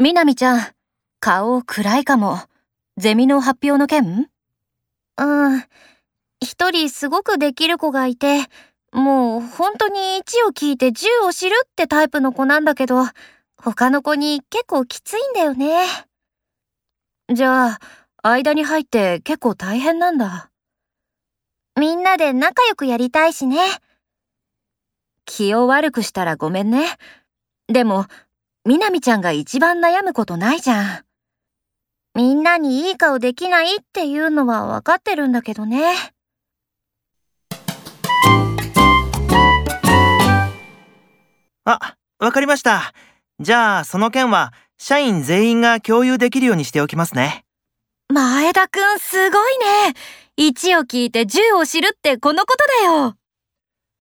みなみちゃん、顔暗いかも。ゼミの発表の件？うん。一人すごくできる子がいて、もう本当に1を聞いて10を知るってタイプの子なんだけど、他の子に結構きついんだよね。じゃあ、間に入って結構大変なんだ。みんなで仲良くやりたいしね。気を悪くしたらごめんね。でも、みなみちゃんが一番悩むことないじゃん。みんなにいい顔できないっていうのはわかってるんだけどね。あ、わかりました。じゃあ、その件は、社員全員が共有できるようにしておきますね。前田くんすごいね。1を聞いて10を知るってこのことだよ。